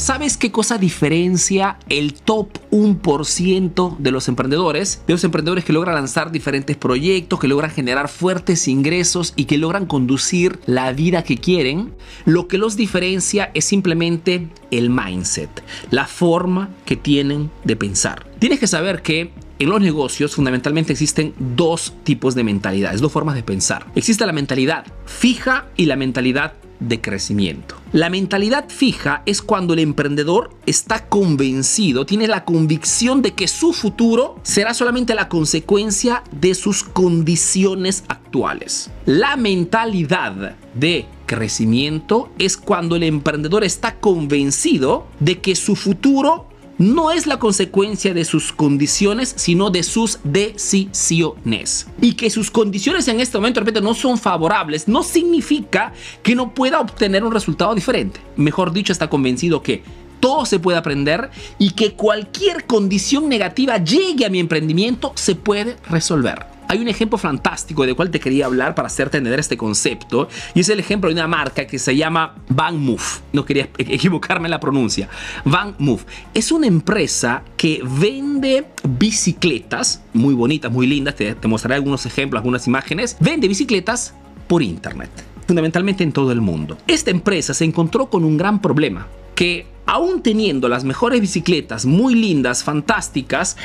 ¿Sabes qué cosa diferencia el top 1% de los emprendedores? De los emprendedores que logran lanzar diferentes proyectos, que logran generar fuertes ingresos y que logran conducir la vida que quieren. Lo que los diferencia es simplemente el mindset, la forma que tienen de pensar. Tienes que saber que en los negocios fundamentalmente existen dos tipos de mentalidades, dos formas de pensar. Existe la mentalidad fija y la mentalidad de crecimiento. La mentalidad fija es cuando el emprendedor está convencido, tiene la convicción de que su futuro será solamente la consecuencia de sus condiciones actuales. La mentalidad de crecimiento es cuando el emprendedor está convencido de que su futuro no es la consecuencia de sus condiciones, sino de sus decisiones. Y que sus condiciones en este momento repente no son favorables, no significa que no pueda obtener un resultado diferente. Mejor dicho, está convencido que todo se puede aprender y que cualquier condición negativa llegue a mi emprendimiento se puede resolver. Hay un ejemplo fantástico de cual te quería hablar para hacerte entender este concepto y es el ejemplo de una marca que se llama Van Move. No quería e-, equivocarme en la pronuncia. Van Move es una empresa que vende bicicletas muy bonitas, muy lindas. Te, te mostraré algunos ejemplos, algunas imágenes. Vende bicicletas por internet fundamentalmente en todo el mundo. Esta empresa se encontró con un gran problema, que aún teniendo las mejores bicicletas muy lindas, fantásticas,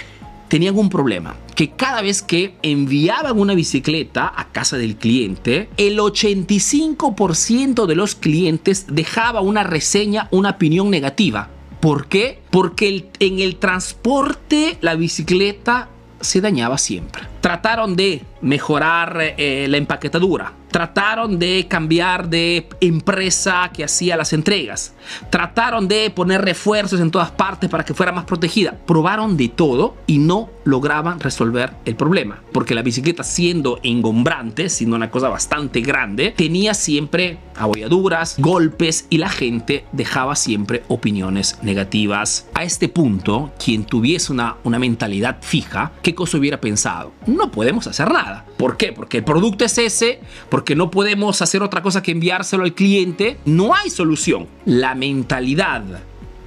tenían un problema, que cada vez que enviaban una bicicleta a casa del cliente, el 85% de los clientes dejaba una reseña, una opinión negativa. ¿Por qué? Porque en el transporte la bicicleta se dañaba siempre. Trataron de mejorar eh, la empaquetadura, trataron de cambiar de empresa que hacía las entregas, trataron de poner refuerzos en todas partes para que fuera más protegida, probaron de todo y no lograban resolver el problema, porque la bicicleta siendo engombrante, siendo una cosa bastante grande, tenía siempre abolladuras, golpes y la gente dejaba siempre opiniones negativas. A este punto, quien tuviese una, una mentalidad fija, ¿qué cosa hubiera pensado? No podemos hacer nada. ¿Por qué? Porque el producto es ese, porque que no podemos hacer otra cosa que enviárselo al cliente, no hay solución. La mentalidad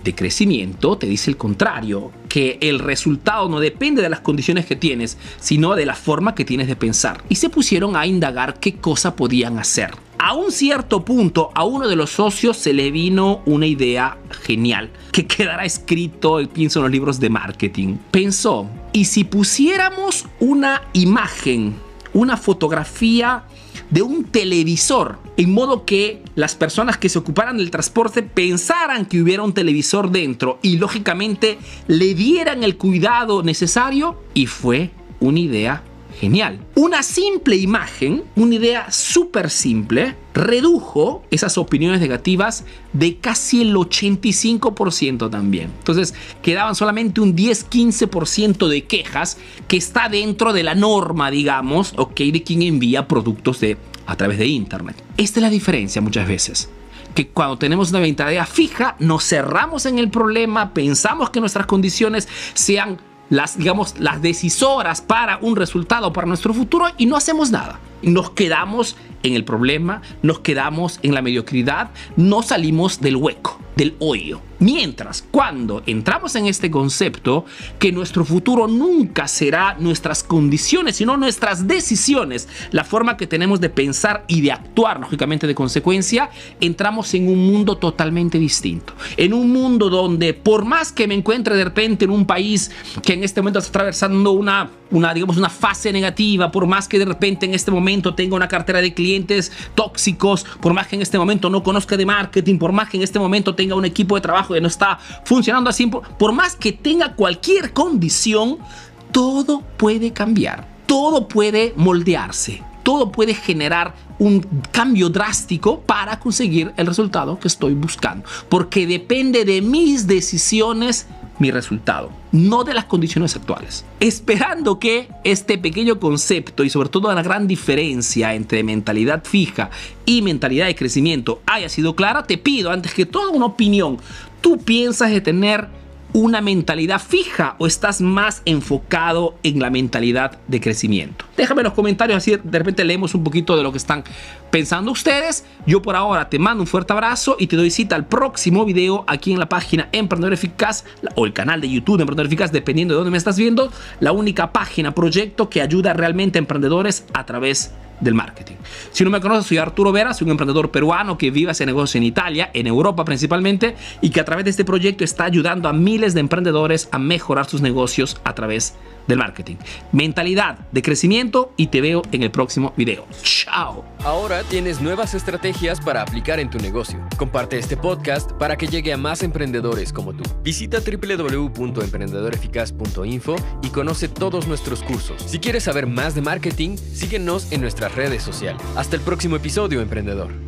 de crecimiento te dice el contrario, que el resultado no depende de las condiciones que tienes, sino de la forma que tienes de pensar. Y se pusieron a indagar qué cosa podían hacer. A un cierto punto, a uno de los socios se le vino una idea genial, que quedará escrito, pienso, en los libros de marketing. Pensó, ¿y si pusiéramos una imagen, una fotografía de un televisor, en modo que las personas que se ocuparan del transporte pensaran que hubiera un televisor dentro y lógicamente le dieran el cuidado necesario y fue una idea genial. Una simple imagen, una idea súper simple, redujo esas opiniones negativas de casi el 85% también. Entonces quedaban solamente un 10-15% de quejas que está dentro de la norma, digamos, ok, de quien envía productos de, a través de Internet. Esta es la diferencia muchas veces que cuando tenemos una mentalidad fija, nos cerramos en el problema, pensamos que nuestras condiciones sean las, digamos, las decisoras para un resultado, para nuestro futuro y no hacemos nada. Nos quedamos en el problema, nos quedamos en la mediocridad, no salimos del hueco, del hoyo. Mientras, cuando entramos en este concepto, que nuestro futuro nunca será nuestras condiciones, sino nuestras decisiones, la forma que tenemos de pensar y de actuar, lógicamente de consecuencia, entramos en un mundo totalmente distinto. En un mundo donde, por más que me encuentre de repente en un país que en este momento está atravesando una, una digamos, una fase negativa, por más que de repente en este momento tenga una cartera de clientes tóxicos, por más que en este momento no conozca de marketing, por más que en este momento tenga un equipo de trabajo que no está funcionando así, por más que tenga cualquier condición, todo puede cambiar, todo puede moldearse, todo puede generar un cambio drástico para conseguir el resultado que estoy buscando, porque depende de mis decisiones mi resultado, no de las condiciones actuales. Esperando que este pequeño concepto y sobre todo la gran diferencia entre mentalidad fija y mentalidad de crecimiento haya sido clara, te pido antes que toda una opinión, ¿tú piensas de tener una mentalidad fija o estás más enfocado en la mentalidad de crecimiento? Déjame en los comentarios así de repente leemos un poquito de lo que están pensando ustedes. Yo por ahora te mando un fuerte abrazo y te doy cita al próximo video aquí en la página Emprendedor Eficaz o el canal de YouTube de Emprendedor Eficaz, dependiendo de dónde me estás viendo, la única página, proyecto que ayuda realmente a emprendedores a través de del marketing. Si no me conoces, soy Arturo Vera, soy un emprendedor peruano que vive ese negocio en Italia, en Europa principalmente, y que a través de este proyecto está ayudando a miles de emprendedores a mejorar sus negocios a través del marketing. Mentalidad de crecimiento y te veo en el próximo video. Chao. Ahora tienes nuevas estrategias para aplicar en tu negocio. Comparte este podcast para que llegue a más emprendedores como tú. Visita www.emprendedoreficaz.info y conoce todos nuestros cursos. Si quieres saber más de marketing, síguenos en nuestras redes sociales. Hasta el próximo episodio, emprendedor.